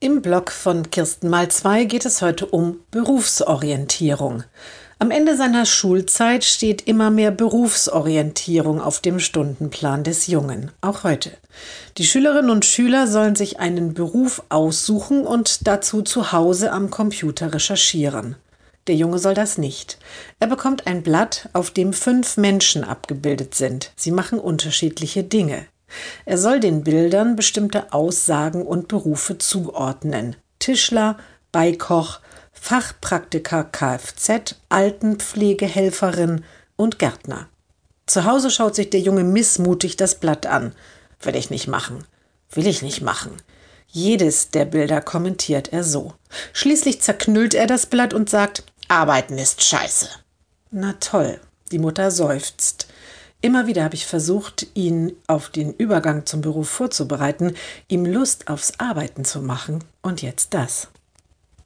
Im Blog von Kirsten mal zwei geht es heute um Berufsorientierung. Am Ende seiner Schulzeit steht immer mehr Berufsorientierung auf dem Stundenplan des Jungen, auch heute. Die Schülerinnen und Schüler sollen sich einen Beruf aussuchen und dazu zu Hause am Computer recherchieren. Der Junge soll das nicht. Er bekommt ein Blatt, auf dem fünf Menschen abgebildet sind. Sie machen unterschiedliche Dinge. Er soll den Bildern bestimmte Aussagen und Berufe zuordnen. Tischler, Beikoch, Fachpraktiker Kfz, Altenpflegehelferin und Gärtner. Zu Hause schaut sich der Junge missmutig das Blatt an. Will ich nicht machen. Will ich nicht machen. Jedes der Bilder kommentiert er so. Schließlich zerknüllt er das Blatt und sagt, Arbeiten ist scheiße. Na toll, die Mutter seufzt. Immer wieder habe ich versucht, ihn auf den Übergang zum Beruf vorzubereiten, ihm Lust aufs Arbeiten zu machen. Und jetzt das.